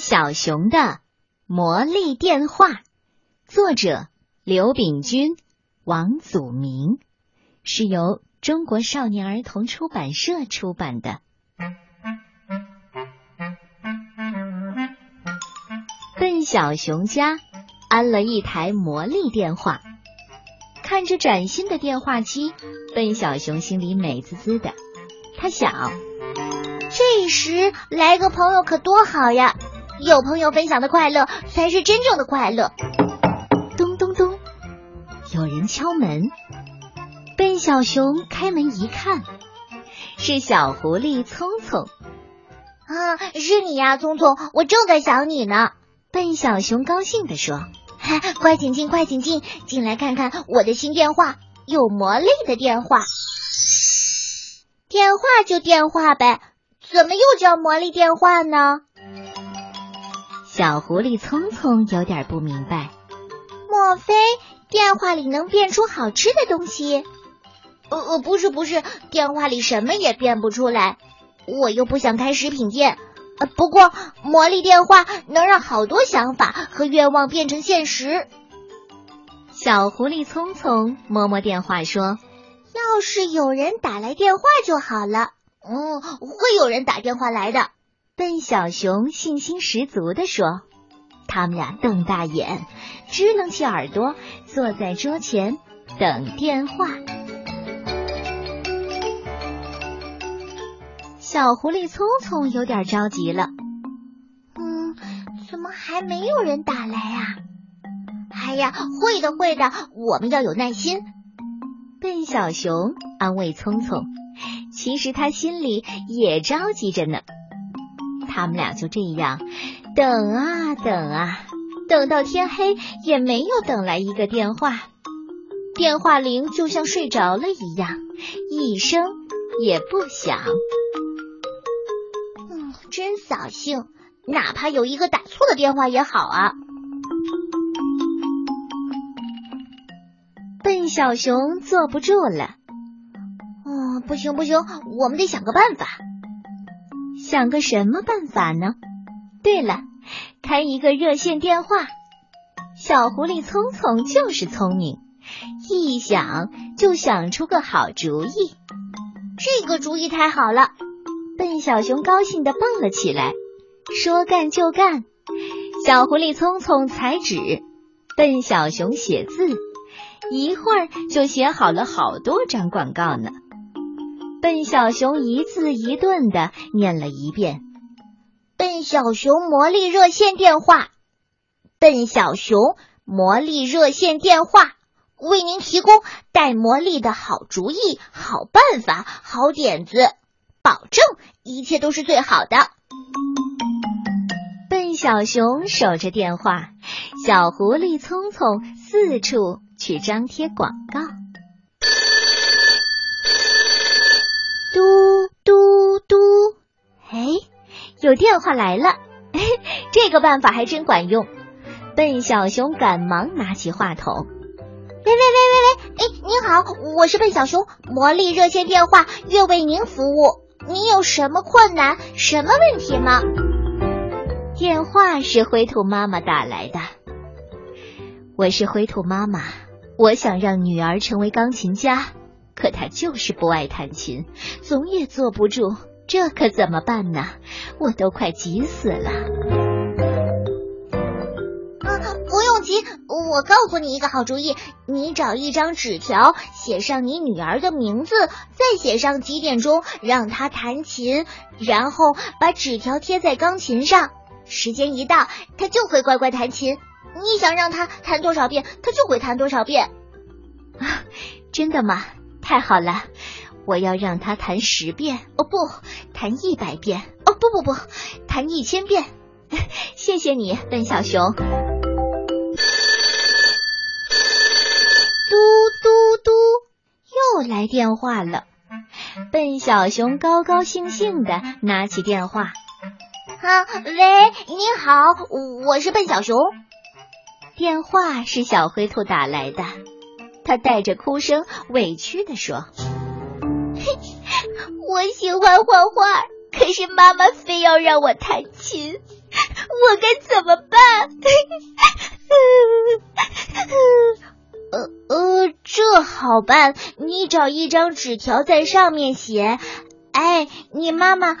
小熊的魔力电话，作者刘炳军、王祖明，是由中国少年儿童出版社出版的。笨小熊家安了一台魔力电话，看着崭新的电话机，笨小熊心里美滋滋的。他想。这时来个朋友可多好呀！有朋友分享的快乐才是真正的快乐。咚咚咚，有人敲门。笨小熊开门一看，是小狐狸聪聪。啊，是你呀，聪聪，我正在想你呢。笨小熊高兴地说：“快请进，快请进，进来看看我的新电话，有魔力的电话。电话就电话呗。”怎么又叫魔力电话呢？小狐狸聪聪有点不明白。莫非电话里能变出好吃的东西？呃呃，不是不是，电话里什么也变不出来。我又不想开食品店。呃，不过魔力电话能让好多想法和愿望变成现实。小狐狸聪聪摸摸电话说：“要是有人打来电话就好了。”嗯，会有人打电话来的。笨小熊信心十足的说。他们俩瞪大眼，支棱起耳朵，坐在桌前等电话。小狐狸聪聪有点着急了。嗯，怎么还没有人打来啊？哎呀，会的，会的，我们要有耐心。笨小熊安慰聪聪。其实他心里也着急着呢。他们俩就这样等啊等啊，等到天黑也没有等来一个电话。电话铃就像睡着了一样，一声也不响。嗯，真扫兴。哪怕有一个打错的电话也好啊。笨小熊坐不住了。不行不行，我们得想个办法。想个什么办法呢？对了，开一个热线电话。小狐狸聪聪就是聪明，一想就想出个好主意。这个主意太好了！笨小熊高兴的蹦了起来，说干就干。小狐狸聪聪裁纸，笨小熊写字，一会儿就写好了好多张广告呢。笨小熊一字一顿的念了一遍：“笨小熊魔力热线电话，笨小熊魔力热线电话，为您提供带魔力的好主意、好办法、好点子，保证一切都是最好的。”笨小熊守着电话，小狐狸聪聪四处去张贴广告。嘟嘟嘟！哎，有电话来了，这个办法还真管用。笨小熊赶忙拿起话筒：“喂喂喂喂喂！哎，您好，我是笨小熊，魔力热线电话，愿为您服务。您有什么困难、什么问题吗？”电话是灰兔妈妈打来的。我是灰兔妈妈，我想让女儿成为钢琴家。可他就是不爱弹琴，总也坐不住，这可怎么办呢？我都快急死了。啊，不用急，我告诉你一个好主意，你找一张纸条，写上你女儿的名字，再写上几点钟让她弹琴，然后把纸条贴在钢琴上，时间一到，她就会乖乖弹琴。你想让她弹多少遍，她就会弹多少遍。啊，真的吗？太好了，我要让他弹十遍哦，不，弹一百遍哦，不不不，弹一千遍。谢谢你，笨小熊。嘟嘟嘟，又来电话了。笨小熊高高兴兴的拿起电话。啊，喂，你好，我是笨小熊。电话是小灰兔打来的。他带着哭声，委屈地说：“ 我喜欢画画，可是妈妈非要让我弹琴，我该怎么办？呃呃，这好办，你找一张纸条，在上面写：“哎，你妈妈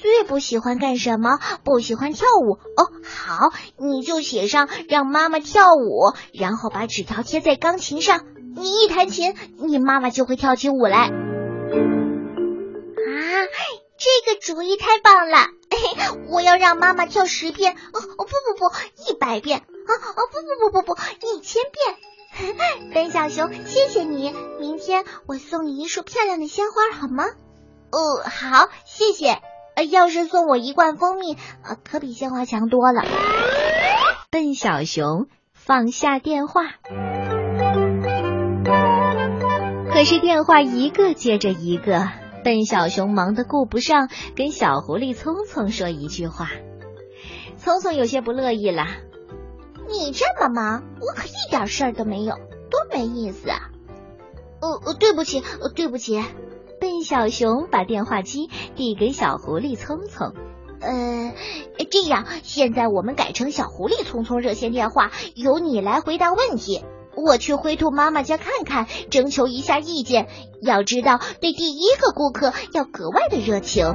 最不喜欢干什么？不喜欢跳舞。”哦，好，你就写上让妈妈跳舞，然后把纸条贴在钢琴上。你一弹琴，你妈妈就会跳起舞来。啊，这个主意太棒了！我要让妈妈跳十遍，哦哦不不不，一百遍，啊哦不不不不不，一千遍。笨小熊，谢谢你。明天我送你一束漂亮的鲜花，好吗？哦，好，谢谢。呃，要是送我一罐蜂蜜，呃，可比鲜花强多了。笨小熊放下电话，可是电话一个接着一个，笨小熊忙得顾不上跟小狐狸聪聪说一句话。聪聪有些不乐意了。你这么忙，我可一点事儿都没有，多没意思啊！哦哦，对不起，对不起。笨小熊把电话机递给小狐狸聪聪。呃，这样，现在我们改成小狐狸聪聪热线电话，由你来回答问题。我去灰兔妈妈家看看，征求一下意见。要知道，对第一个顾客要格外的热情。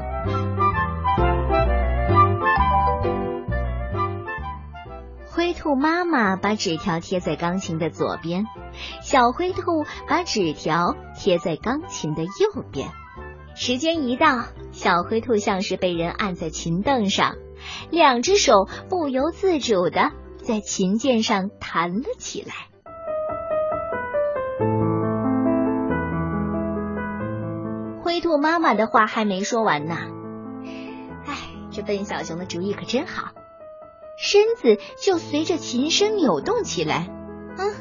灰兔妈妈把纸条贴在钢琴的左边，小灰兔把纸条贴在钢琴的右边。时间一到，小灰兔像是被人按在琴凳上，两只手不由自主的在琴键上弹了起来。灰兔妈妈的话还没说完呢，哎，这笨小熊的主意可真好。身子就随着琴声扭动起来。嗯，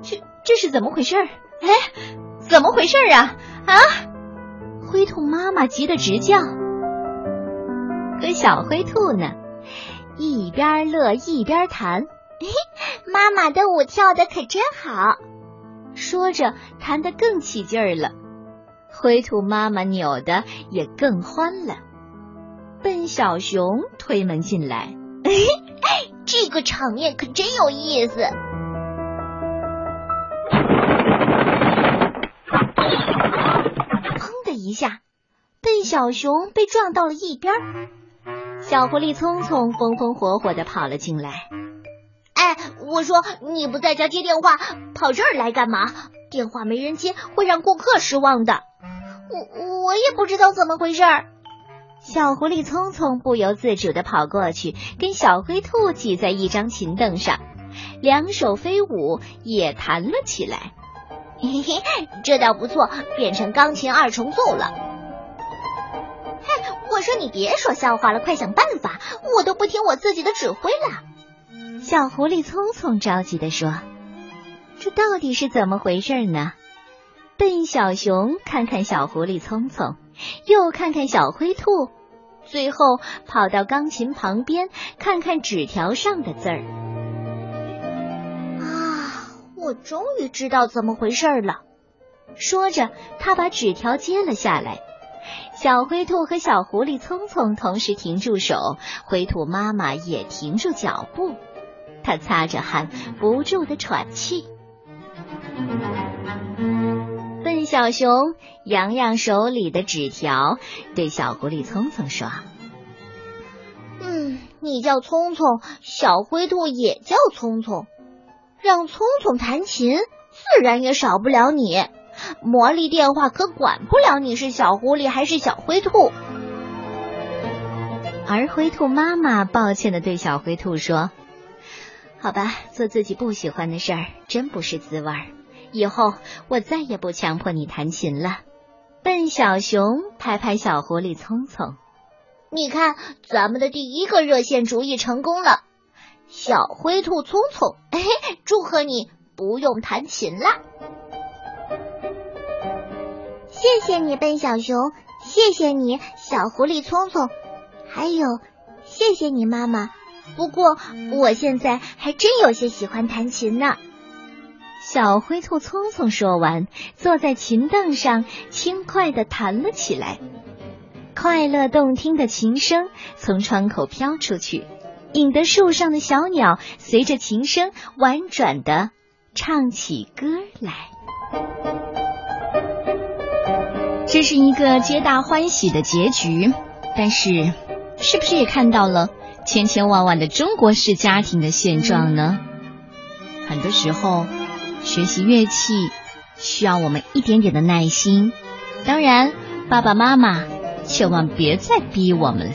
这这是怎么回事？哎，怎么回事啊？啊！灰兔妈妈急得直叫。可小灰兔呢，一边乐一边弹。妈妈的舞跳的可真好，说着弹得更起劲儿了。灰兔妈妈扭的也更欢了。笨小熊推门进来。这个场面可真有意思！砰的一下，笨小熊被撞到了一边。小狐狸聪聪风风火火的跑了进来。哎，我说你不在家接电话，跑这儿来干嘛？电话没人接会让顾客失望的。我我也不知道怎么回事儿。小狐狸聪聪不由自主的跑过去，跟小灰兔挤在一张琴凳上，两手飞舞，也弹了起来。嘿嘿，这倒不错，变成钢琴二重奏了。嘿，我说你别说笑话了，快想办法！我都不听我自己的指挥了。小狐狸匆匆着急的说：“这到底是怎么回事呢？”笨小熊看看小狐狸聪聪。又看看小灰兔，最后跑到钢琴旁边看看纸条上的字儿。啊，我终于知道怎么回事了。说着，他把纸条接了下来。小灰兔和小狐狸聪聪同时停住手，灰兔妈妈也停住脚步。他擦着汗，不住的喘气。笨小熊扬扬手里的纸条，对小狐狸聪聪说：“嗯，你叫聪聪，小灰兔也叫聪聪，让聪聪弹琴，自然也少不了你。魔力电话可管不了你是小狐狸还是小灰兔。”而灰兔妈妈抱歉的对小灰兔说：“好吧，做自己不喜欢的事儿，真不是滋味儿。”以后我再也不强迫你弹琴了。笨小熊拍拍小狐狸聪聪，你看咱们的第一个热线主意成功了。小灰兔聪聪，嘿，祝贺你不用弹琴了。谢谢你，笨小熊，谢谢你，小狐狸聪聪，还有谢谢你妈妈。不过我现在还真有些喜欢弹琴呢。小灰兔聪聪说完，坐在琴凳上，轻快的弹了起来。快乐动听的琴声从窗口飘出去，引得树上的小鸟随着琴声婉转的唱起歌来。这是一个皆大欢喜的结局，但是，是不是也看到了千千万万的中国式家庭的现状呢？很多时候，学习乐器需要我们一点点的耐心。当然，爸爸妈妈千万别再逼我们了。